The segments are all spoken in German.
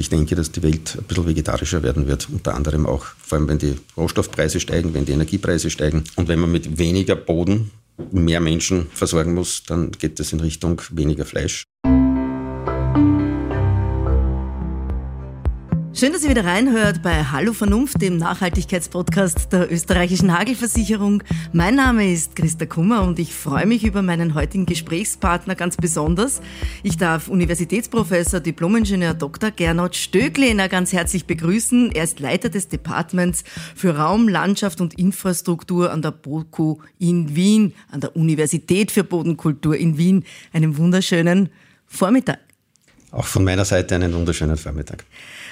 Ich denke, dass die Welt ein bisschen vegetarischer werden wird, unter anderem auch, vor allem wenn die Rohstoffpreise steigen, wenn die Energiepreise steigen und wenn man mit weniger Boden mehr Menschen versorgen muss, dann geht es in Richtung weniger Fleisch. Schön, dass ihr wieder reinhört bei Hallo Vernunft, dem Nachhaltigkeitspodcast der österreichischen Hagelversicherung. Mein Name ist Christa Kummer und ich freue mich über meinen heutigen Gesprächspartner ganz besonders. Ich darf Universitätsprofessor, Diplomingenieur Dr. Gernot Stöglehner ganz herzlich begrüßen. Er ist Leiter des Departments für Raum, Landschaft und Infrastruktur an der BOKU in Wien, an der Universität für Bodenkultur in Wien. Einen wunderschönen Vormittag. Auch von meiner Seite einen wunderschönen Vormittag.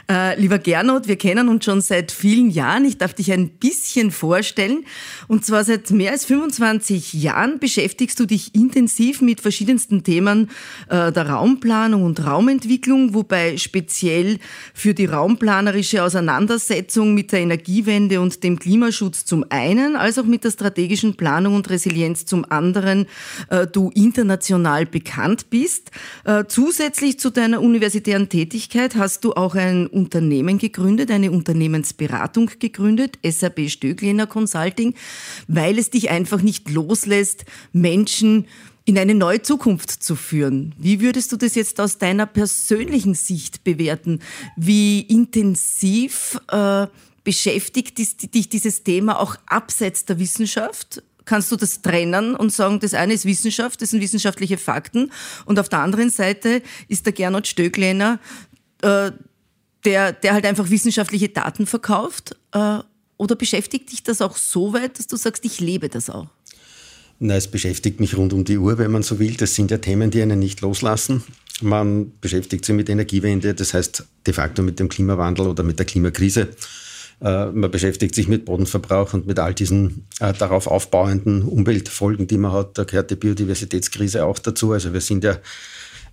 Äh, lieber Gernot, wir kennen uns schon seit vielen Jahren. Ich darf dich ein bisschen vorstellen. Und zwar seit mehr als 25 Jahren beschäftigst du dich intensiv mit verschiedensten Themen äh, der Raumplanung und Raumentwicklung, wobei speziell für die raumplanerische Auseinandersetzung mit der Energiewende und dem Klimaschutz zum einen, als auch mit der strategischen Planung und Resilienz zum anderen äh, du international bekannt bist. Äh, zusätzlich zu deiner universitären Tätigkeit hast du auch ein Unternehmen gegründet, eine Unternehmensberatung gegründet, SAP Stögliner Consulting, weil es dich einfach nicht loslässt, Menschen in eine neue Zukunft zu führen. Wie würdest du das jetzt aus deiner persönlichen Sicht bewerten? Wie intensiv äh, beschäftigt dich dieses Thema auch abseits der Wissenschaft? Kannst du das trennen und sagen, das eine ist Wissenschaft, das sind wissenschaftliche Fakten und auf der anderen Seite ist der Gernot Stöcklener äh, der, der halt einfach wissenschaftliche Daten verkauft? Äh, oder beschäftigt dich das auch so weit, dass du sagst, ich lebe das auch? Na, es beschäftigt mich rund um die Uhr, wenn man so will. Das sind ja Themen, die einen nicht loslassen. Man beschäftigt sich mit Energiewende, das heißt de facto mit dem Klimawandel oder mit der Klimakrise. Äh, man beschäftigt sich mit Bodenverbrauch und mit all diesen äh, darauf aufbauenden Umweltfolgen, die man hat. Da gehört die Biodiversitätskrise auch dazu. Also wir sind ja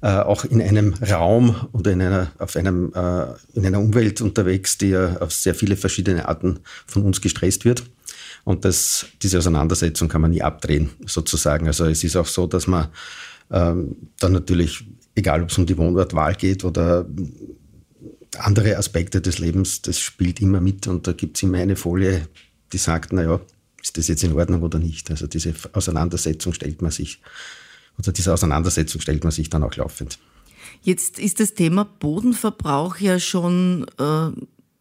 äh, auch in einem Raum oder in einer, auf einem, äh, in einer Umwelt unterwegs, die ja auf sehr viele verschiedene Arten von uns gestresst wird. Und das, diese Auseinandersetzung kann man nie abdrehen, sozusagen. Also es ist auch so, dass man ähm, dann natürlich, egal ob es um die Wohnortwahl geht oder andere Aspekte des Lebens, das spielt immer mit und da gibt es immer eine Folie, die sagt, naja, ist das jetzt in Ordnung oder nicht? Also diese Auseinandersetzung stellt man sich oder diese Auseinandersetzung stellt man sich dann auch laufend. Jetzt ist das Thema Bodenverbrauch ja schon äh,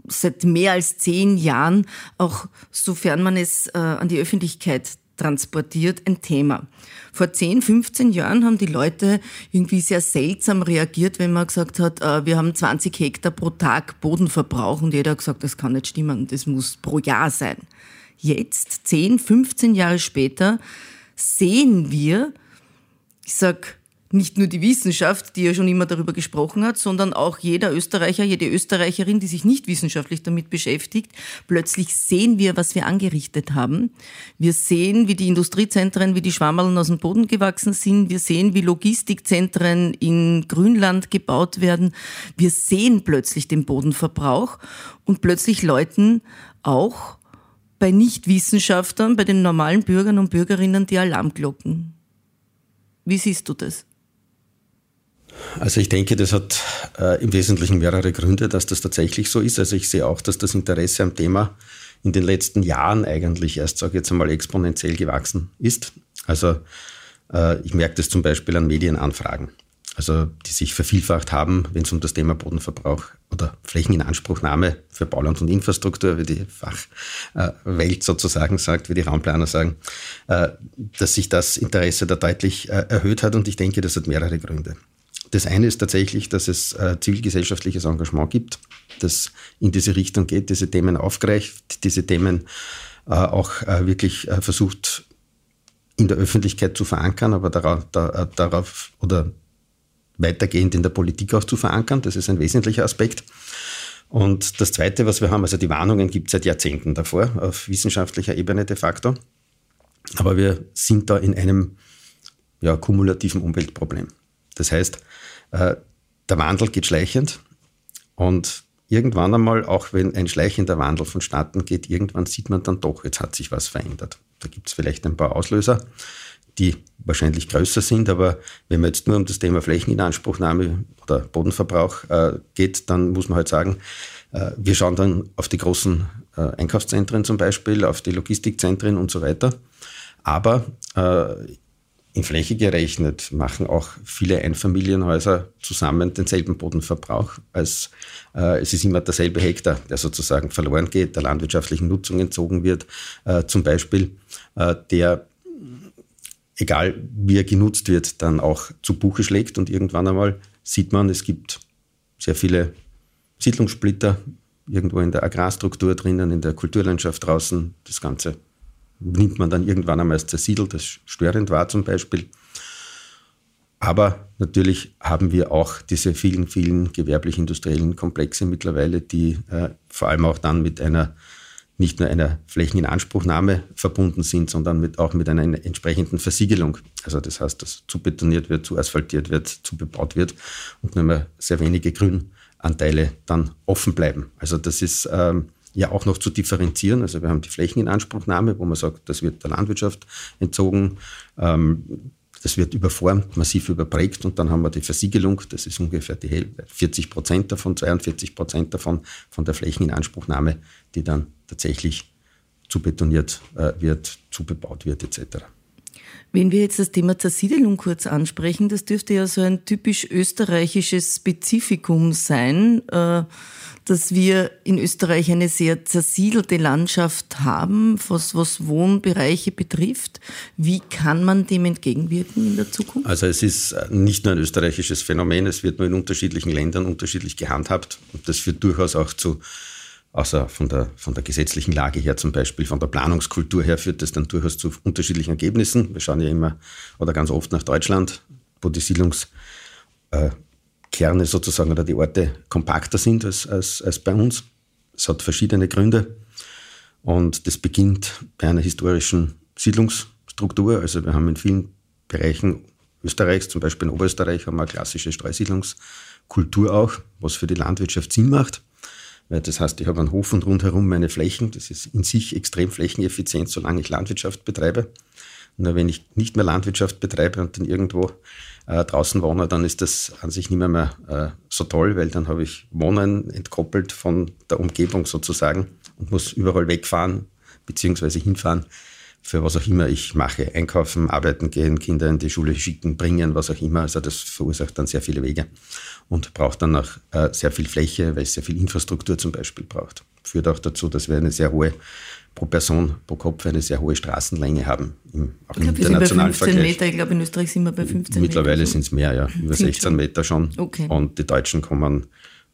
seit mehr als zehn Jahren, auch sofern man es äh, an die Öffentlichkeit transportiert, ein Thema. Vor 10, 15 Jahren haben die Leute irgendwie sehr seltsam reagiert, wenn man gesagt hat, äh, wir haben 20 Hektar pro Tag Bodenverbrauch und jeder hat gesagt, das kann nicht stimmen, das muss pro Jahr sein. Jetzt, 10, 15 Jahre später, sehen wir, ich sag nicht nur die Wissenschaft, die ja schon immer darüber gesprochen hat, sondern auch jeder Österreicher, jede Österreicherin, die sich nicht wissenschaftlich damit beschäftigt. Plötzlich sehen wir, was wir angerichtet haben. Wir sehen, wie die Industriezentren, wie die Schwammerln aus dem Boden gewachsen sind. Wir sehen, wie Logistikzentren in Grünland gebaut werden. Wir sehen plötzlich den Bodenverbrauch und plötzlich läuten auch bei Nichtwissenschaftlern, bei den normalen Bürgern und Bürgerinnen die Alarmglocken. Wie siehst du das? Also ich denke, das hat äh, im Wesentlichen mehrere Gründe, dass das tatsächlich so ist. Also ich sehe auch, dass das Interesse am Thema in den letzten Jahren eigentlich erst, sage ich jetzt einmal, exponentiell gewachsen ist. Also äh, ich merke das zum Beispiel an Medienanfragen also die sich vervielfacht haben, wenn es um das Thema Bodenverbrauch oder Flächeninanspruchnahme für Bauland und Infrastruktur, wie die Fachwelt sozusagen sagt, wie die Raumplaner sagen, äh, dass sich das Interesse da deutlich äh, erhöht hat und ich denke, das hat mehrere Gründe. Das eine ist tatsächlich, dass es äh, zivilgesellschaftliches Engagement gibt, das in diese Richtung geht, diese Themen aufgreift, diese Themen auch wirklich versucht in der Öffentlichkeit zu verankern, aber darauf, darauf oder weitergehend in der Politik auch zu verankern. Das ist ein wesentlicher Aspekt. Und das Zweite, was wir haben, also die Warnungen gibt es seit Jahrzehnten davor, auf wissenschaftlicher Ebene de facto. Aber wir sind da in einem ja, kumulativen Umweltproblem. Das heißt, äh, der Wandel geht schleichend und irgendwann einmal, auch wenn ein schleichender Wandel vonstatten geht, irgendwann sieht man dann doch, jetzt hat sich was verändert. Da gibt es vielleicht ein paar Auslöser die wahrscheinlich größer sind. Aber wenn man jetzt nur um das Thema Flächeninanspruchnahme oder Bodenverbrauch äh, geht, dann muss man halt sagen, äh, wir schauen dann auf die großen äh, Einkaufszentren zum Beispiel, auf die Logistikzentren und so weiter. Aber äh, in Fläche gerechnet machen auch viele Einfamilienhäuser zusammen denselben Bodenverbrauch. Als, äh, es ist immer derselbe Hektar, der sozusagen verloren geht, der landwirtschaftlichen Nutzung entzogen wird, äh, zum Beispiel, äh, der, egal wie er genutzt wird, dann auch zu Buche schlägt. Und irgendwann einmal sieht man, es gibt sehr viele Siedlungssplitter irgendwo in der Agrarstruktur drinnen, in der Kulturlandschaft draußen. Das Ganze nimmt man dann irgendwann einmal als zersiedelt, das störend war zum Beispiel. Aber natürlich haben wir auch diese vielen, vielen gewerblich-industriellen Komplexe mittlerweile, die äh, vor allem auch dann mit einer nicht nur einer Flächeninanspruchnahme verbunden sind, sondern mit, auch mit einer entsprechenden Versiegelung. Also das heißt, dass zu betoniert wird, zu asphaltiert wird, zu bebaut wird und nur mehr sehr wenige Grünanteile dann offen bleiben. Also das ist ähm, ja auch noch zu differenzieren. Also wir haben die Flächeninanspruchnahme, wo man sagt, das wird der Landwirtschaft entzogen. Ähm, das wird überformt, massiv überprägt und dann haben wir die Versiegelung, das ist ungefähr die Hälfte, 40 Prozent davon, 42 Prozent davon von der Flächeninanspruchnahme, die dann tatsächlich zu betoniert äh, wird, zubebaut wird etc. Wenn wir jetzt das Thema Zersiedelung kurz ansprechen, das dürfte ja so ein typisch österreichisches Spezifikum sein. Äh, dass wir in Österreich eine sehr zersiedelte Landschaft haben, was, was Wohnbereiche betrifft. Wie kann man dem entgegenwirken in der Zukunft? Also es ist nicht nur ein österreichisches Phänomen, es wird nur in unterschiedlichen Ländern unterschiedlich gehandhabt. Und das führt durchaus auch zu außer von der, von der gesetzlichen Lage her zum Beispiel, von der Planungskultur her führt das dann durchaus zu unterschiedlichen Ergebnissen. Wir schauen ja immer oder ganz oft nach Deutschland, wo die Siedlungs, äh, sozusagen oder die Orte kompakter sind als, als, als bei uns. Es hat verschiedene Gründe und das beginnt bei einer historischen Siedlungsstruktur. Also wir haben in vielen Bereichen Österreichs, zum Beispiel in Oberösterreich, haben wir eine klassische Streusiedlungskultur auch, was für die Landwirtschaft Sinn macht. Weil das heißt, ich habe einen Hof und rundherum meine Flächen. Das ist in sich extrem flächeneffizient, solange ich Landwirtschaft betreibe. Nur wenn ich nicht mehr Landwirtschaft betreibe und dann irgendwo äh, draußen wohne, dann ist das an sich nicht mehr, mehr äh, so toll, weil dann habe ich Wohnen entkoppelt von der Umgebung sozusagen und muss überall wegfahren beziehungsweise hinfahren für was auch immer ich mache. Einkaufen, arbeiten gehen, Kinder in die Schule schicken, bringen, was auch immer. Also das verursacht dann sehr viele Wege und braucht dann auch äh, sehr viel Fläche, weil es sehr viel Infrastruktur zum Beispiel braucht. Führt auch dazu, dass wir eine sehr hohe pro Person, pro Kopf eine sehr hohe Straßenlänge haben. Im, auch ich glaube, wir sind bei 15 Vergleich. Meter. Ich glaube, in Österreich sind wir bei 15 Mittlerweile sind es mehr, ja. Über 16 Meter schon. Okay. Und die Deutschen kommen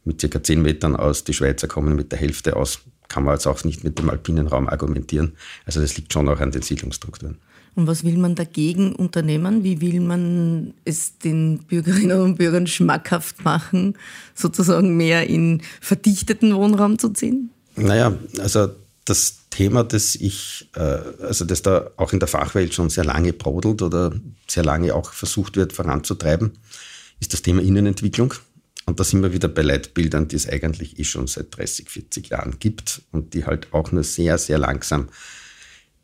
mit circa 10 Metern aus, die Schweizer kommen mit der Hälfte aus. Kann man jetzt auch nicht mit dem alpinen Raum argumentieren. Also das liegt schon auch an den Siedlungsstrukturen. Und was will man dagegen unternehmen? Wie will man es den Bürgerinnen und Bürgern schmackhaft machen, sozusagen mehr in verdichteten Wohnraum zu ziehen? Naja, also das Thema, das ich, äh, also das da auch in der Fachwelt schon sehr lange brodelt oder sehr lange auch versucht wird voranzutreiben, ist das Thema Innenentwicklung. Und da sind wir wieder bei Leitbildern, die es eigentlich eh schon seit 30, 40 Jahren gibt und die halt auch nur sehr, sehr langsam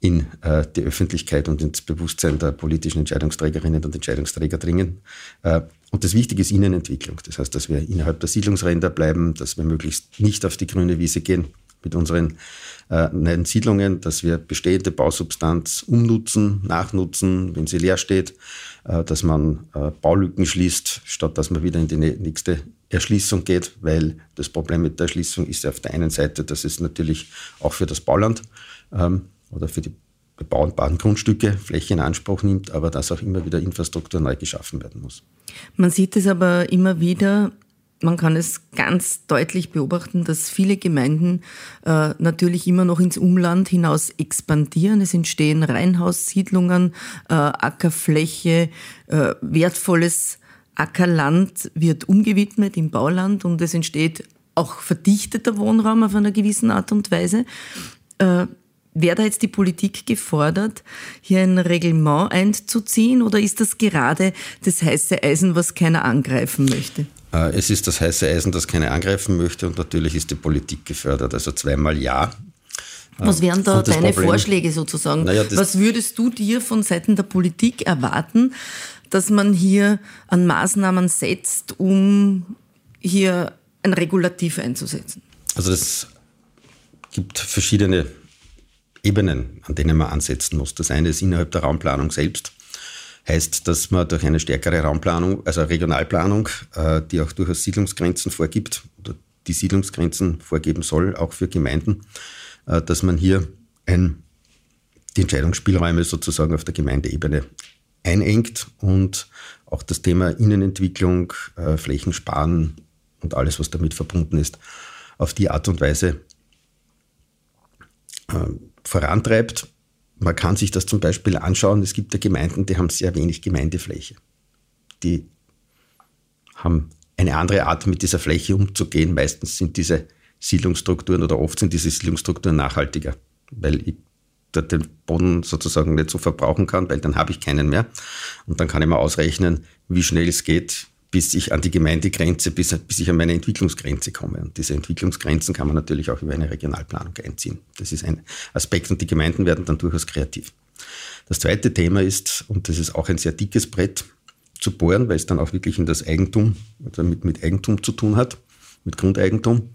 in äh, die Öffentlichkeit und ins Bewusstsein der politischen Entscheidungsträgerinnen und Entscheidungsträger dringen. Äh, und das Wichtige ist Innenentwicklung. Das heißt, dass wir innerhalb der Siedlungsränder bleiben, dass wir möglichst nicht auf die grüne Wiese gehen mit unseren äh, Siedlungen, dass wir bestehende Bausubstanz umnutzen, nachnutzen, wenn sie leer steht, äh, dass man äh, Baulücken schließt, statt dass man wieder in die nächste Erschließung geht, weil das Problem mit der Erschließung ist auf der einen Seite, dass es natürlich auch für das Bauland ähm, oder für die bebauenbaren Grundstücke Fläche in Anspruch nimmt, aber dass auch immer wieder Infrastruktur neu geschaffen werden muss. Man sieht es aber immer wieder, man kann es ganz deutlich beobachten, dass viele Gemeinden äh, natürlich immer noch ins Umland hinaus expandieren. Es entstehen Reihenhaussiedlungen, äh, Ackerfläche, äh, wertvolles Ackerland wird umgewidmet im Bauland und es entsteht auch verdichteter Wohnraum auf einer gewissen Art und Weise. Äh, Wäre da jetzt die Politik gefordert, hier ein Reglement einzuziehen oder ist das gerade das heiße Eisen, was keiner angreifen möchte? Äh, es ist das heiße Eisen, das keiner angreifen möchte und natürlich ist die Politik gefördert. Also zweimal ja. Was wären da deine Problem, Vorschläge sozusagen? Ja, Was würdest du dir von Seiten der Politik erwarten, dass man hier an Maßnahmen setzt, um hier ein Regulativ einzusetzen? Also es gibt verschiedene Ebenen, an denen man ansetzen muss. Das eine ist innerhalb der Raumplanung selbst. Heißt, dass man durch eine stärkere Raumplanung, also Regionalplanung, äh, die auch durchaus Siedlungsgrenzen vorgibt oder die Siedlungsgrenzen vorgeben soll, auch für Gemeinden, äh, dass man hier ein, die Entscheidungsspielräume sozusagen auf der Gemeindeebene einengt und auch das Thema Innenentwicklung, äh, Flächensparen und alles, was damit verbunden ist, auf die Art und Weise vorantreibt. Man kann sich das zum Beispiel anschauen. Es gibt ja Gemeinden, die haben sehr wenig Gemeindefläche. Die haben eine andere Art, mit dieser Fläche umzugehen. Meistens sind diese Siedlungsstrukturen oder oft sind diese Siedlungsstrukturen nachhaltiger, weil ich den Boden sozusagen nicht so verbrauchen kann, weil dann habe ich keinen mehr. Und dann kann ich mal ausrechnen, wie schnell es geht, bis ich an die Gemeindegrenze, bis, bis ich an meine Entwicklungsgrenze komme. Und diese Entwicklungsgrenzen kann man natürlich auch über eine Regionalplanung einziehen. Das ist ein Aspekt und die Gemeinden werden dann durchaus kreativ. Das zweite Thema ist, und das ist auch ein sehr dickes Brett zu bohren, weil es dann auch wirklich in das Eigentum, also mit, mit Eigentum zu tun hat, mit Grundeigentum.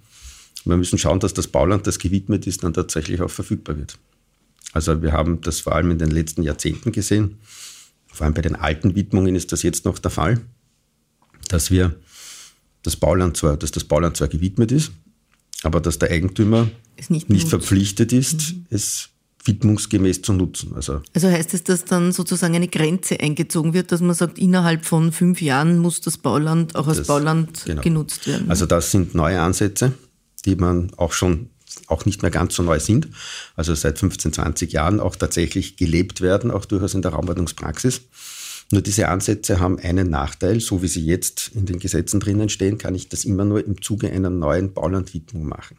Wir müssen schauen, dass das Bauland, das gewidmet ist, dann tatsächlich auch verfügbar wird. Also wir haben das vor allem in den letzten Jahrzehnten gesehen. Vor allem bei den alten Widmungen ist das jetzt noch der Fall dass wir das Bauland zwar, dass das Bauland zwar gewidmet ist, aber dass der Eigentümer nicht, nicht verpflichtet ist, mhm. es widmungsgemäß zu nutzen. Also, also heißt es, dass dann sozusagen eine Grenze eingezogen wird, dass man sagt, innerhalb von fünf Jahren muss das Bauland auch als das, Bauland genau. genutzt werden? Also das sind neue Ansätze, die man auch schon auch nicht mehr ganz so neu sind, also seit 15, 20 Jahren auch tatsächlich gelebt werden, auch durchaus in der Raumordnungspraxis. Nur diese Ansätze haben einen Nachteil, so wie sie jetzt in den Gesetzen drinnen stehen, kann ich das immer nur im Zuge einer neuen Baulandwidmung machen.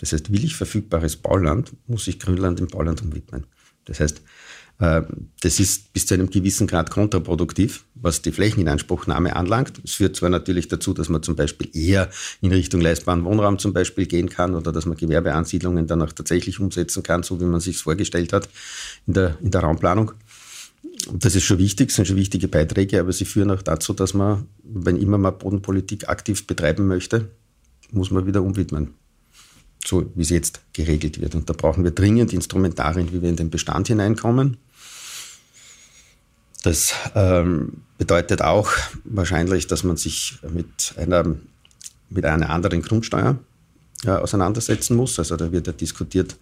Das heißt, will ich verfügbares Bauland, muss ich Grünland im Bauland umwidmen. Das heißt, äh, das ist bis zu einem gewissen Grad kontraproduktiv, was die Flächeninanspruchnahme anlangt. Es führt zwar natürlich dazu, dass man zum Beispiel eher in Richtung leistbaren Wohnraum zum Beispiel gehen kann oder dass man Gewerbeansiedlungen dann auch tatsächlich umsetzen kann, so wie man sich vorgestellt hat in der, in der Raumplanung das ist schon wichtig, sind schon wichtige Beiträge, aber sie führen auch dazu, dass man, wenn immer man Bodenpolitik aktiv betreiben möchte, muss man wieder umwidmen. So wie es jetzt geregelt wird. Und da brauchen wir dringend Instrumentarien, wie wir in den Bestand hineinkommen. Das ähm, bedeutet auch wahrscheinlich, dass man sich mit einer, mit einer anderen Grundsteuer auseinandersetzen muss. Also da wird ja diskutiert,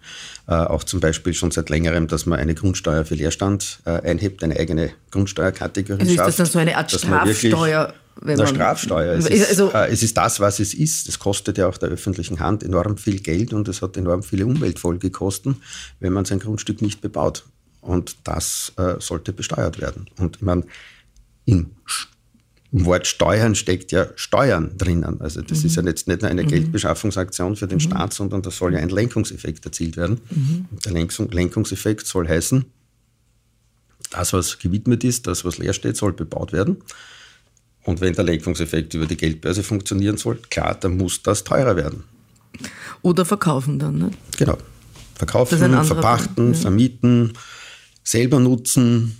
äh, auch zum Beispiel schon seit längerem, dass man eine Grundsteuer für Leerstand äh, einhebt, eine eigene Grundsteuerkategorie also schafft. Ist das dann so eine Art Strafsteuer? Wenn man, Strafsteuer. Es ist, also, äh, es ist das, was es ist. Es kostet ja auch der öffentlichen Hand enorm viel Geld und es hat enorm viele Umweltfolgekosten, wenn man sein Grundstück nicht bebaut. Und das äh, sollte besteuert werden. Und ich meine, im im Wort Steuern steckt ja Steuern drinnen. Also das mhm. ist ja jetzt nicht nur eine mhm. Geldbeschaffungsaktion für den mhm. Staat, sondern da soll ja ein Lenkungseffekt erzielt werden. Mhm. Der Lenkungseffekt soll heißen, das, was gewidmet ist, das, was leer steht, soll bebaut werden. Und wenn der Lenkungseffekt über die Geldbörse funktionieren soll, klar, dann muss das teurer werden. Oder verkaufen dann, ne? Genau. Verkaufen, verpachten, ja. vermieten, selber nutzen,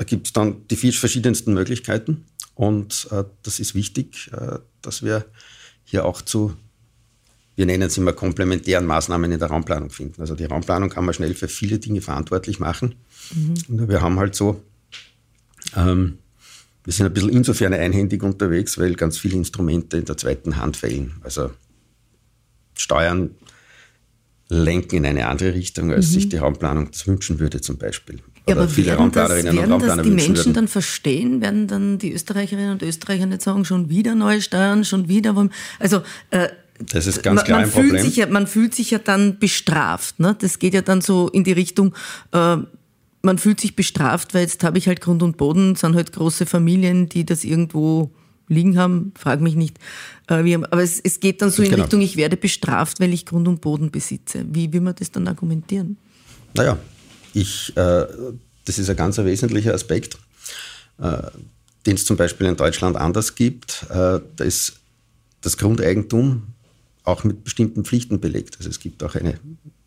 da gibt es dann die verschiedensten Möglichkeiten und äh, das ist wichtig, äh, dass wir hier auch zu, wir nennen es immer komplementären Maßnahmen in der Raumplanung finden. Also die Raumplanung kann man schnell für viele Dinge verantwortlich machen. Mhm. Wir haben halt so, ähm, wir sind ein bisschen insofern einhändig unterwegs, weil ganz viele Instrumente in der zweiten Hand fehlen. Also Steuern lenken in eine andere Richtung, als mhm. sich die Raumplanung das wünschen würde zum Beispiel. Ja, aber viele Raumplanerinnen das, und Raumplaner das die Menschen würden. dann verstehen? Werden dann die Österreicherinnen und Österreicher nicht sagen, schon wieder neue Steuern, schon wieder? Also, äh, das ist ganz klar ein Problem. Sich ja, man fühlt sich ja dann bestraft. Ne? Das geht ja dann so in die Richtung, äh, man fühlt sich bestraft, weil jetzt habe ich halt Grund und Boden, sind halt große Familien, die das irgendwo liegen haben, frag mich nicht. Äh, wie, aber es, es, geht dann so in genau. Richtung, ich werde bestraft, weil ich Grund und Boden besitze. Wie will man das dann argumentieren? Naja, ich, äh, das ist ein ganz wesentlicher Aspekt, äh, den es zum Beispiel in Deutschland anders gibt. Äh, da ist das Grundeigentum auch mit bestimmten Pflichten belegt. Also es gibt auch eine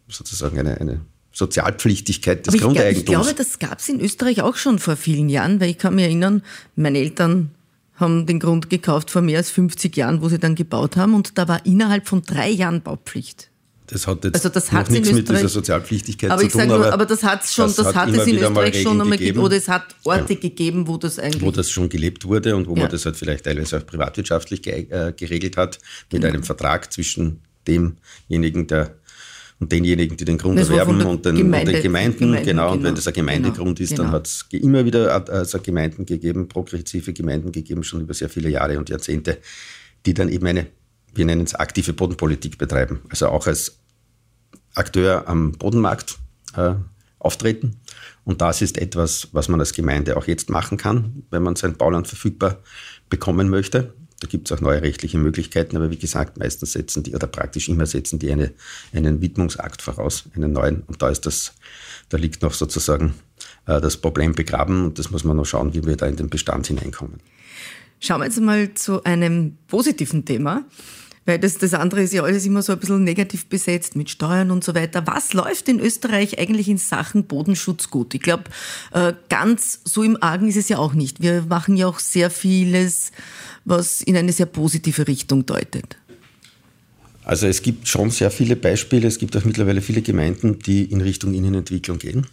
sozusagen eine, eine Sozialpflichtigkeit des Aber Grundeigentums. Ich, glaube, das gab es in Österreich auch schon vor vielen Jahren, weil ich kann mich erinnern, meine Eltern haben den Grund gekauft vor mehr als 50 Jahren, wo sie dann gebaut haben und da war innerhalb von drei Jahren Baupflicht. Das hat jetzt also das noch nichts mit dieser Sozialpflichtigkeit aber zu tun. Nur, aber, aber das, hat's schon, das, das hat, es in Österreich schon einmal gegeben. Oder es hat Orte ja. gegeben, wo das eigentlich. Wo das schon gelebt wurde und wo ja. man das halt vielleicht teilweise auch privatwirtschaftlich ge äh, geregelt hat, mit genau. einem Vertrag zwischen demjenigen, der und denjenigen, die den Grund erwerben und den, Gemeinde, und den Gemeinden, Gemeinden, genau, und genau. wenn das ein Gemeindegrund genau, ist, dann genau. hat es immer wieder also Gemeinden gegeben, progressive Gemeinden gegeben, schon über sehr viele Jahre und Jahrzehnte, die dann eben eine, wir nennen es aktive Bodenpolitik betreiben, also auch als Akteur am Bodenmarkt äh, auftreten. Und das ist etwas, was man als Gemeinde auch jetzt machen kann, wenn man sein Bauland verfügbar bekommen möchte. Da gibt es auch neue rechtliche Möglichkeiten, aber wie gesagt, meistens setzen die oder praktisch immer setzen die eine, einen Widmungsakt voraus, einen neuen. Und da ist das, da liegt noch sozusagen äh, das Problem begraben und das muss man noch schauen, wie wir da in den Bestand hineinkommen. Schauen wir jetzt mal zu einem positiven Thema. Weil das, das andere ist ja alles immer so ein bisschen negativ besetzt mit Steuern und so weiter. Was läuft in Österreich eigentlich in Sachen Bodenschutz gut? Ich glaube, äh, ganz so im Argen ist es ja auch nicht. Wir machen ja auch sehr vieles, was in eine sehr positive Richtung deutet. Also es gibt schon sehr viele Beispiele. Es gibt auch mittlerweile viele Gemeinden, die in Richtung Innenentwicklung gehen,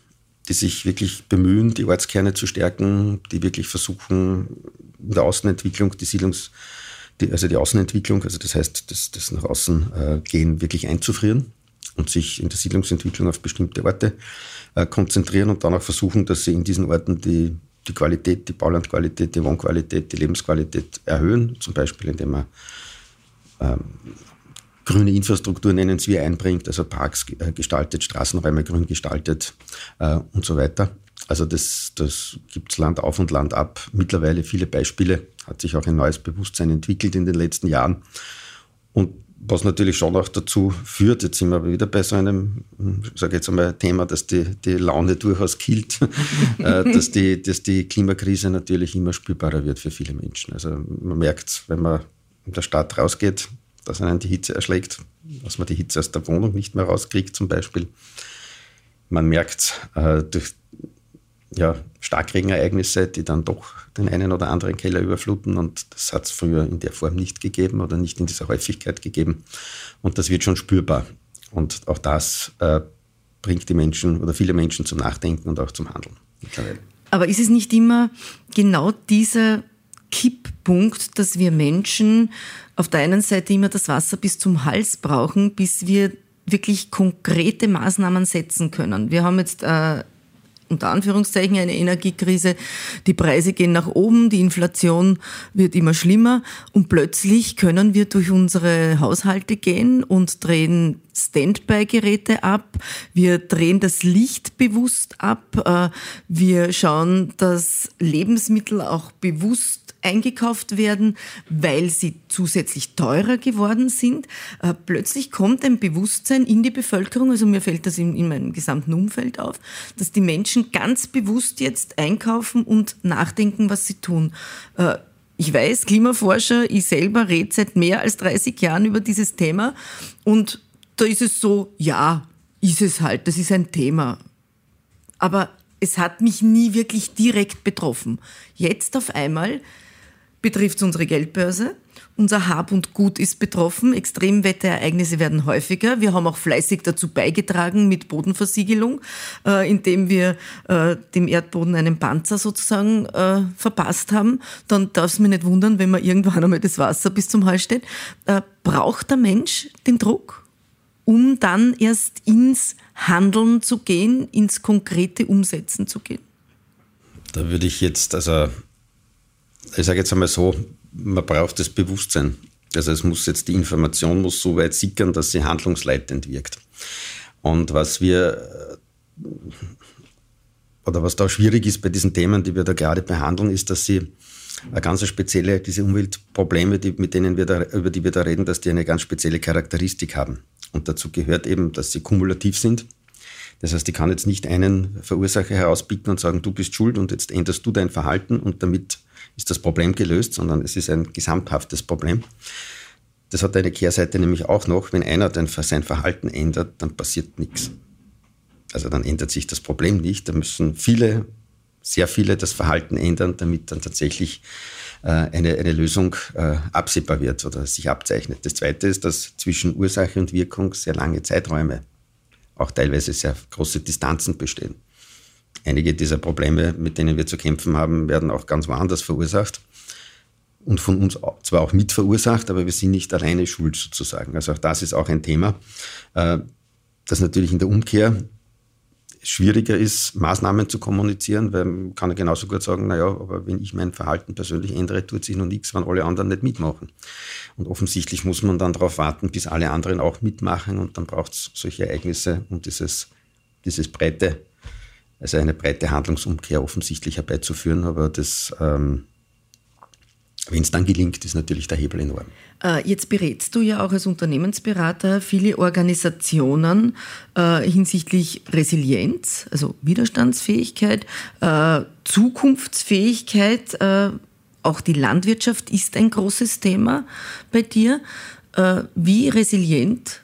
die sich wirklich bemühen, die Ortskerne zu stärken, die wirklich versuchen, in der Außenentwicklung die Siedlungs- die, also die Außenentwicklung, also das heißt, das, das nach außen äh, gehen, wirklich einzufrieren und sich in der Siedlungsentwicklung auf bestimmte Orte äh, konzentrieren und dann auch versuchen, dass sie in diesen Orten die, die Qualität, die Baulandqualität, die Wohnqualität, die Lebensqualität erhöhen, zum Beispiel indem man ähm, grüne Infrastruktur, nennen Sie, einbringt, also Parks äh, gestaltet, Straßenräume grün gestaltet äh, und so weiter. Also das, das gibt es Land auf und Land ab. Mittlerweile viele Beispiele, hat sich auch ein neues Bewusstsein entwickelt in den letzten Jahren. Und was natürlich schon auch dazu führt, jetzt sind wir wieder bei so einem, sage jetzt einmal, Thema, dass die, die Laune durchaus killt, äh, dass, die, dass die Klimakrise natürlich immer spürbarer wird für viele Menschen. Also man merkt, wenn man in der Stadt rausgeht, dass einen die Hitze erschlägt, dass man die Hitze aus der Wohnung nicht mehr rauskriegt zum Beispiel. Man merkt äh, durch ja, Starkregenereignisse, die dann doch den einen oder anderen Keller überfluten. Und das hat es früher in der Form nicht gegeben oder nicht in dieser Häufigkeit gegeben. Und das wird schon spürbar. Und auch das äh, bringt die Menschen oder viele Menschen zum Nachdenken und auch zum Handeln. Aber ist es nicht immer genau dieser Kipppunkt, dass wir Menschen auf der einen Seite immer das Wasser bis zum Hals brauchen, bis wir wirklich konkrete Maßnahmen setzen können. Wir haben jetzt äh, unter Anführungszeichen eine Energiekrise. Die Preise gehen nach oben, die Inflation wird immer schlimmer und plötzlich können wir durch unsere Haushalte gehen und drehen Standby-Geräte ab. Wir drehen das Licht bewusst ab. Äh, wir schauen, dass Lebensmittel auch bewusst eingekauft werden, weil sie zusätzlich teurer geworden sind. Äh, plötzlich kommt ein Bewusstsein in die Bevölkerung, also mir fällt das in, in meinem gesamten Umfeld auf, dass die Menschen ganz bewusst jetzt einkaufen und nachdenken, was sie tun. Äh, ich weiß, Klimaforscher, ich selber rede seit mehr als 30 Jahren über dieses Thema und da ist es so, ja, ist es halt, das ist ein Thema. Aber es hat mich nie wirklich direkt betroffen. Jetzt auf einmal betrifft unsere Geldbörse. Unser Hab und Gut ist betroffen. Extremwetterereignisse werden häufiger. Wir haben auch fleißig dazu beigetragen mit Bodenversiegelung, äh, indem wir äh, dem Erdboden einen Panzer sozusagen äh, verpasst haben. Dann darf es mich nicht wundern, wenn man irgendwann einmal das Wasser bis zum Hals steht. Äh, braucht der Mensch den Druck, um dann erst ins Handeln zu gehen, ins konkrete Umsetzen zu gehen? Da würde ich jetzt, also ich sage jetzt einmal so, man braucht das Bewusstsein. Also es muss jetzt, die Information muss so weit sickern, dass sie handlungsleitend wirkt. Und was wir, oder was da schwierig ist bei diesen Themen, die wir da gerade behandeln, ist, dass sie eine ganz spezielle, diese Umweltprobleme, die, mit denen wir da, über die wir da reden, dass die eine ganz spezielle Charakteristik haben. Und dazu gehört eben, dass sie kumulativ sind. Das heißt, ich kann jetzt nicht einen Verursacher herauspicken und sagen, du bist schuld und jetzt änderst du dein Verhalten und damit ist das Problem gelöst, sondern es ist ein gesamthaftes Problem. das hat eine Kehrseite nämlich auch noch, wenn einer dann sein Verhalten ändert, dann passiert nichts. Also dann ändert sich das Problem nicht. Da müssen viele, sehr viele das Verhalten ändern, damit dann tatsächlich äh, eine, eine Lösung äh, absehbar wird oder sich abzeichnet. Das Zweite ist, dass zwischen Ursache und Wirkung sehr lange Zeiträume, auch teilweise sehr große Distanzen bestehen. Einige dieser Probleme, mit denen wir zu kämpfen haben, werden auch ganz woanders verursacht und von uns zwar auch mit verursacht, aber wir sind nicht alleine schuld sozusagen. Also auch das ist auch ein Thema, äh, das natürlich in der Umkehr schwieriger ist, Maßnahmen zu kommunizieren, weil man kann genauso gut sagen, naja, aber wenn ich mein Verhalten persönlich ändere, tut sich noch nichts, wenn alle anderen nicht mitmachen. Und offensichtlich muss man dann darauf warten, bis alle anderen auch mitmachen und dann braucht es solche Ereignisse, um dieses, dieses breite, also eine breite Handlungsumkehr offensichtlich herbeizuführen. Aber das ähm, wenn es dann gelingt, ist natürlich der Hebel enorm. Äh, jetzt berätst du ja auch als Unternehmensberater viele Organisationen äh, hinsichtlich Resilienz, also Widerstandsfähigkeit, äh, Zukunftsfähigkeit. Äh, auch die Landwirtschaft ist ein großes Thema bei dir. Äh, wie resilient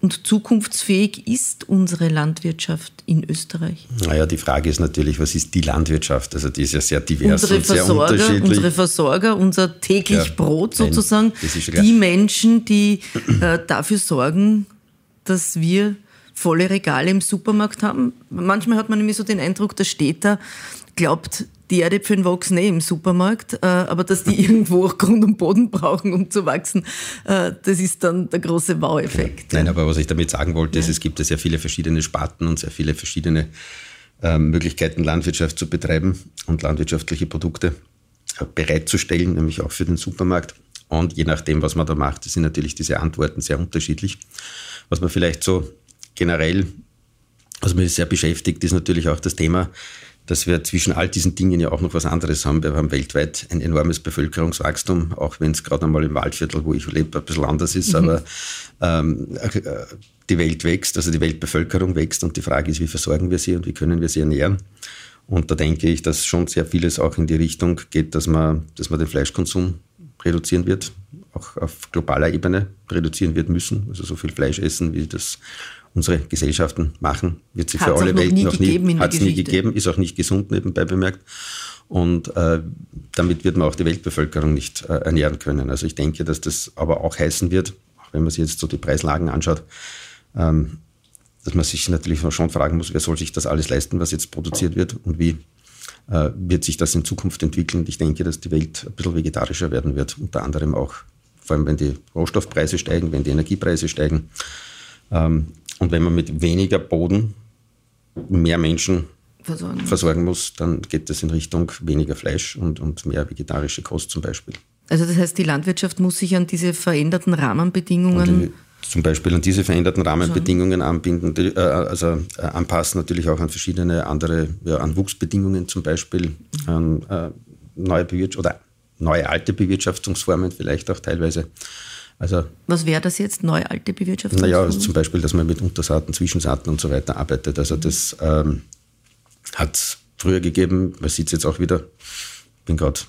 und zukunftsfähig ist unsere Landwirtschaft in Österreich? Naja, die Frage ist natürlich, was ist die Landwirtschaft? Also die ist ja sehr divers unsere und sehr Versorger, unterschiedlich. Unsere Versorger, unser täglich ja, Brot sozusagen, nein, die Menschen, die äh, dafür sorgen, dass wir volle Regale im Supermarkt haben. Manchmal hat man nämlich so den Eindruck, der Städter glaubt, die Erdäpfel wachsen eh im Supermarkt, äh, aber dass die irgendwo auch Grund und Boden brauchen, um zu wachsen, äh, das ist dann der große Wow-Effekt. Nein, aber was ich damit sagen wollte, ist, es gibt ja sehr viele verschiedene Sparten und sehr viele verschiedene äh, Möglichkeiten, Landwirtschaft zu betreiben und landwirtschaftliche Produkte bereitzustellen, nämlich auch für den Supermarkt. Und je nachdem, was man da macht, sind natürlich diese Antworten sehr unterschiedlich. Was man vielleicht so generell, was mich sehr beschäftigt, ist natürlich auch das Thema, dass wir zwischen all diesen Dingen ja auch noch was anderes haben. Wir haben weltweit ein enormes Bevölkerungswachstum, auch wenn es gerade einmal im Waldviertel, wo ich lebe, ein bisschen anders ist, mhm. aber ähm, äh, die Welt wächst, also die Weltbevölkerung wächst und die Frage ist, wie versorgen wir sie und wie können wir sie ernähren? Und da denke ich, dass schon sehr vieles auch in die Richtung geht, dass man, dass man den Fleischkonsum reduzieren wird, auch auf globaler Ebene reduzieren wird müssen. Also so viel Fleisch essen, wie das unsere Gesellschaften machen, wird sich für alle Welt noch nie, hat es nie gegeben, ist auch nicht gesund nebenbei bemerkt. Und äh, damit wird man auch die Weltbevölkerung nicht äh, ernähren können. Also ich denke, dass das aber auch heißen wird, auch wenn man sich jetzt so die Preislagen anschaut, ähm, dass man sich natürlich schon fragen muss, wer soll sich das alles leisten, was jetzt produziert wird und wie äh, wird sich das in Zukunft entwickeln. Ich denke, dass die Welt ein bisschen vegetarischer werden wird, unter anderem auch, vor allem wenn die Rohstoffpreise steigen, wenn die Energiepreise steigen. Ähm, und wenn man mit weniger Boden mehr Menschen versorgen, versorgen muss, dann geht das in Richtung weniger Fleisch und, und mehr vegetarische Kost zum Beispiel. Also das heißt, die Landwirtschaft muss sich an diese veränderten Rahmenbedingungen zum Beispiel an diese veränderten Rahmenbedingungen anbinden, äh, also äh, anpassen natürlich auch an verschiedene andere, ja, an Wuchsbedingungen zum Beispiel, an äh, neue Bewirtschaftung oder neue alte Bewirtschaftungsformen vielleicht auch teilweise. Also, Was wäre das jetzt, neue alte Bewirtschaftung? Naja, also zum Beispiel, dass man mit Untersaaten, Zwischensaaten und so weiter arbeitet. Also mhm. das ähm, hat es früher gegeben, man sieht es jetzt auch wieder. Ich bin gerade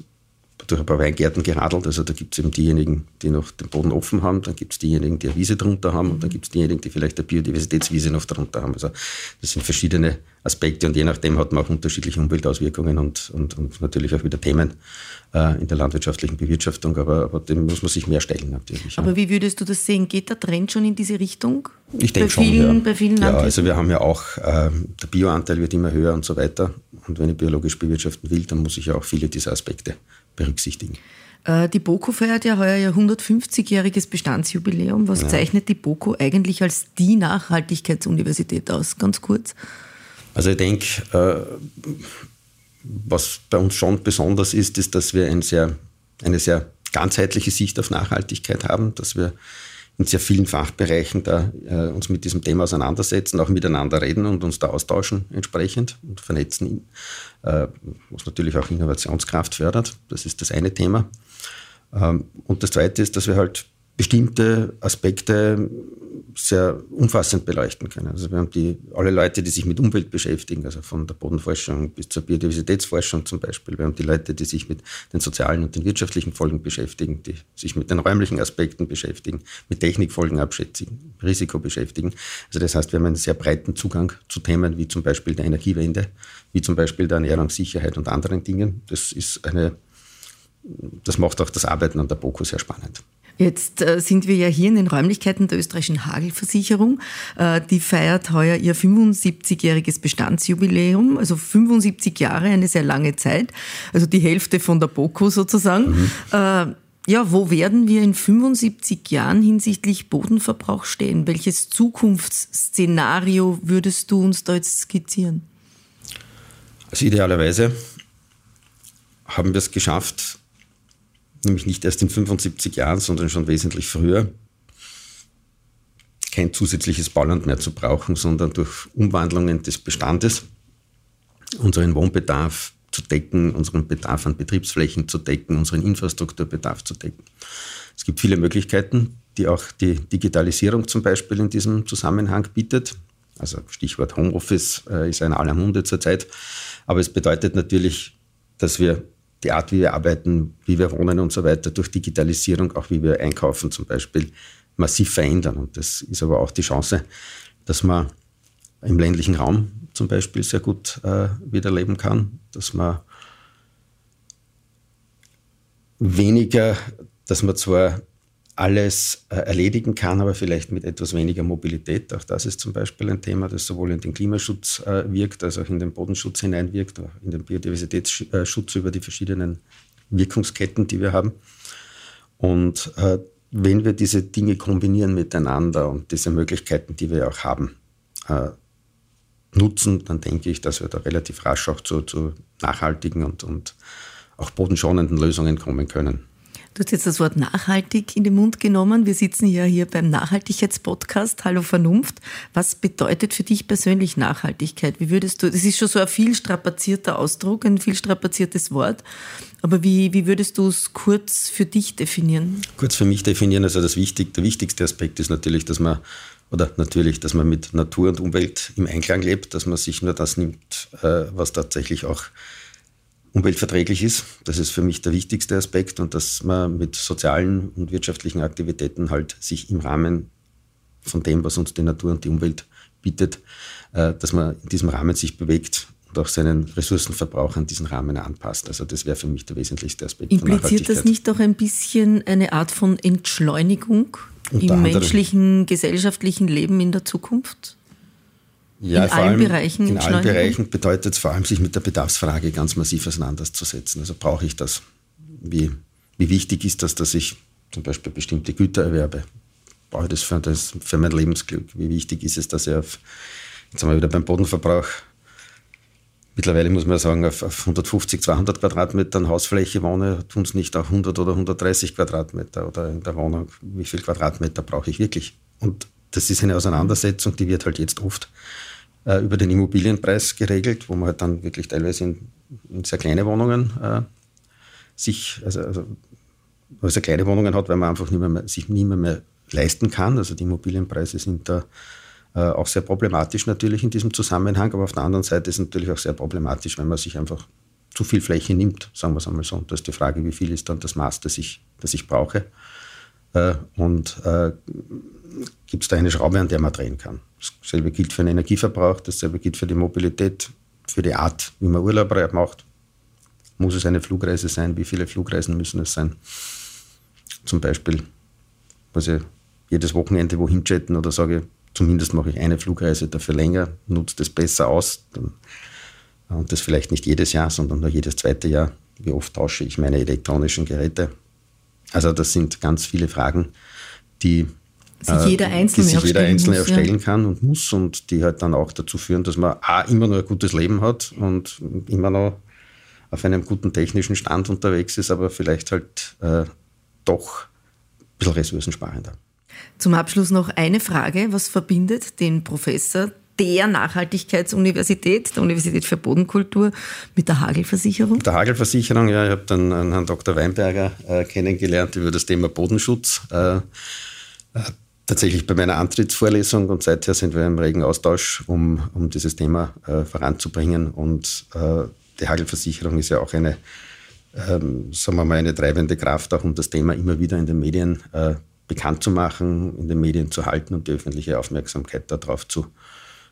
durch ein paar Weingärten geradelt. Also da gibt es eben diejenigen, die noch den Boden offen haben, dann gibt es diejenigen, die eine Wiese drunter haben und dann gibt es diejenigen, die vielleicht eine Biodiversitätswiese noch drunter haben. Also das sind verschiedene Aspekte und je nachdem hat man auch unterschiedliche Umweltauswirkungen und, und, und natürlich auch wieder Themen äh, in der landwirtschaftlichen Bewirtschaftung, aber, aber dem muss man sich mehr stellen natürlich. Aber ja. wie würdest du das sehen? Geht der Trend schon in diese Richtung? Ich denke schon, ja. Bei vielen ja, also wir haben ja auch, äh, der Bioanteil wird immer höher und so weiter und wenn ich biologisch bewirtschaften will, dann muss ich ja auch viele dieser Aspekte berücksichtigen. Äh, die BOKO feiert ja heuer ja 150-jähriges Bestandsjubiläum. Was ja. zeichnet die BOKO eigentlich als die Nachhaltigkeitsuniversität aus? Ganz kurz. Also ich denke, äh, was bei uns schon besonders ist, ist, dass wir ein sehr, eine sehr ganzheitliche Sicht auf Nachhaltigkeit haben, dass wir in sehr vielen Fachbereichen da äh, uns mit diesem Thema auseinandersetzen, auch miteinander reden und uns da austauschen entsprechend und vernetzen, äh, was natürlich auch Innovationskraft fördert. Das ist das eine Thema. Ähm, und das zweite ist, dass wir halt bestimmte Aspekte sehr umfassend beleuchten können. Also wir haben die, alle Leute, die sich mit Umwelt beschäftigen, also von der Bodenforschung bis zur Biodiversitätsforschung zum Beispiel. Wir haben die Leute, die sich mit den sozialen und den wirtschaftlichen Folgen beschäftigen, die sich mit den räumlichen Aspekten beschäftigen, mit Technikfolgen abschätzen, Risiko beschäftigen. Also das heißt, wir haben einen sehr breiten Zugang zu Themen wie zum Beispiel der Energiewende, wie zum Beispiel der Ernährungssicherheit und anderen Dingen. Das ist eine, das macht auch das Arbeiten an der BOKU sehr spannend. Jetzt äh, sind wir ja hier in den Räumlichkeiten der österreichischen Hagelversicherung. Äh, die feiert heuer ihr 75-jähriges Bestandsjubiläum, also 75 Jahre, eine sehr lange Zeit, also die Hälfte von der BOKU sozusagen. Mhm. Äh, ja, wo werden wir in 75 Jahren hinsichtlich Bodenverbrauch stehen? Welches Zukunftsszenario würdest du uns da jetzt skizzieren? Also idealerweise haben wir es geschafft, nämlich nicht erst in 75 Jahren, sondern schon wesentlich früher, kein zusätzliches Bauland mehr zu brauchen, sondern durch Umwandlungen des Bestandes unseren Wohnbedarf zu decken, unseren Bedarf an Betriebsflächen zu decken, unseren Infrastrukturbedarf zu decken. Es gibt viele Möglichkeiten, die auch die Digitalisierung zum Beispiel in diesem Zusammenhang bietet. Also Stichwort Homeoffice äh, ist in aller Munde zurzeit. Aber es bedeutet natürlich, dass wir die Art, wie wir arbeiten, wie wir wohnen und so weiter, durch Digitalisierung, auch wie wir einkaufen zum Beispiel, massiv verändern. Und das ist aber auch die Chance, dass man im ländlichen Raum zum Beispiel sehr gut äh, wieder leben kann, dass man weniger, dass man zwar alles äh, erledigen kann, aber vielleicht mit etwas weniger Mobilität. Auch das ist zum Beispiel ein Thema, das sowohl in den Klimaschutz äh, wirkt, als auch in den Bodenschutz hineinwirkt, auch in den Biodiversitätsschutz über die verschiedenen Wirkungsketten, die wir haben. Und äh, wenn wir diese Dinge kombinieren miteinander und diese Möglichkeiten, die wir auch haben, nutzen, dann denke ich, dass wir da relativ rasch auch zu, zu nachhaltigen und, und auch bodenschonenden Lösungen kommen können. Du hast jetzt das Wort nachhaltig in den Mund genommen. Wir sitzen ja hier beim Nachhaltigkeitspodcast. Hallo Vernunft. Was bedeutet für dich persönlich Nachhaltigkeit? Wie würdest du, das ist schon so ein viel strapazierter Ausdruck, ein viel strapaziertes Wort. Aber wie, wie würdest du es kurz für dich definieren? Kurz für mich definieren, also das wichtig, der wichtigste Aspekt ist natürlich, dass man oder natürlich, dass man mit Natur und Umwelt im Einklang lebt, dass man sich nur das nimmt, äh, was tatsächlich auch umweltverträglich ist. Das ist für mich der wichtigste Aspekt und dass man mit sozialen und wirtschaftlichen Aktivitäten halt sich im Rahmen von dem, was uns die Natur und die Umwelt bietet, äh, dass man in diesem Rahmen sich bewegt und auch seinen Ressourcenverbrauch an diesen Rahmen anpasst. Also das wäre für mich der wesentlichste Aspekt. Impliziert das nicht auch ein bisschen eine Art von Entschleunigung im menschlichen, gesellschaftlichen Leben in der Zukunft? Ja, in allen allem, Bereichen. In allen Bereichen bedeutet es vor allem, sich mit der Bedarfsfrage ganz massiv auseinanderzusetzen. Also brauche ich das? Wie, wie wichtig ist das, dass ich zum Beispiel bestimmte Güter erwerbe? Brauche ich das für, das für mein Lebensglück? Wie wichtig ist es, dass ich auf, jetzt sind wir wieder beim Bodenverbrauch, mittlerweile muss man sagen, auf, auf 150, 200 Quadratmetern Hausfläche wohne, tun es nicht auch 100 oder 130 Quadratmeter oder in der Wohnung, wie viel Quadratmeter brauche ich wirklich? Und das ist eine Auseinandersetzung, die wird halt jetzt oft äh, über den Immobilienpreis geregelt, wo man halt dann wirklich teilweise in, in sehr kleine Wohnungen äh, sich, also, also sehr kleine Wohnungen hat, weil man einfach nicht mehr, sich nie mehr, mehr leisten kann. Also die Immobilienpreise sind da äh, auch sehr problematisch natürlich in diesem Zusammenhang, aber auf der anderen Seite ist es natürlich auch sehr problematisch, wenn man sich einfach zu viel Fläche nimmt, sagen wir es einmal so. Und da ist die Frage, wie viel ist dann das Maß, das ich, das ich brauche. Äh, und äh, gibt es da eine Schraube, an der man drehen kann. Dasselbe gilt für den Energieverbrauch, dasselbe gilt für die Mobilität, für die Art, wie man Urlaub macht. Muss es eine Flugreise sein? Wie viele Flugreisen müssen es sein? Zum Beispiel, also jedes Wochenende wohin chatten oder sage, zumindest mache ich eine Flugreise dafür länger, nutze das besser aus. Und das vielleicht nicht jedes Jahr, sondern nur jedes zweite Jahr. Wie oft tausche ich meine elektronischen Geräte? Also das sind ganz viele Fragen, die sich äh, jeder Einzelne, die sich jeder Einzelne muss, erstellen ja. kann und muss und die halt dann auch dazu führen, dass man A, immer noch ein gutes Leben hat und immer noch auf einem guten technischen Stand unterwegs ist, aber vielleicht halt äh, doch ein bisschen ressourcensparender. Zum Abschluss noch eine Frage. Was verbindet den Professor der Nachhaltigkeitsuniversität, der Universität für Bodenkultur, mit der Hagelversicherung? Mit der Hagelversicherung, ja, ich habe dann Herrn Dr. Weinberger äh, kennengelernt über das Thema Bodenschutz. Äh, tatsächlich bei meiner Antrittsvorlesung und seither sind wir im regen Austausch, um, um dieses Thema äh, voranzubringen. Und äh, die Hagelversicherung ist ja auch eine, ähm, sagen wir mal, eine treibende Kraft, auch um das Thema immer wieder in den Medien äh, bekannt zu machen, in den Medien zu halten und die öffentliche Aufmerksamkeit darauf zu,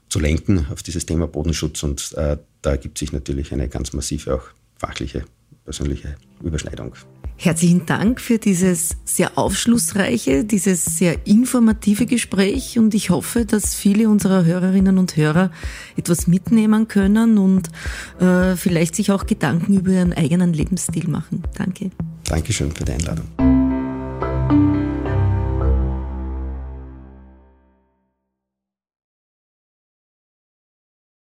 zu lenken, auf dieses Thema Bodenschutz. Und äh, da ergibt sich natürlich eine ganz massive, auch fachliche, persönliche Überschneidung. Herzlichen Dank für dieses sehr aufschlussreiche, dieses sehr informative Gespräch und ich hoffe, dass viele unserer Hörerinnen und Hörer etwas mitnehmen können und äh, vielleicht sich auch Gedanken über ihren eigenen Lebensstil machen. Danke. Dankeschön für die Einladung.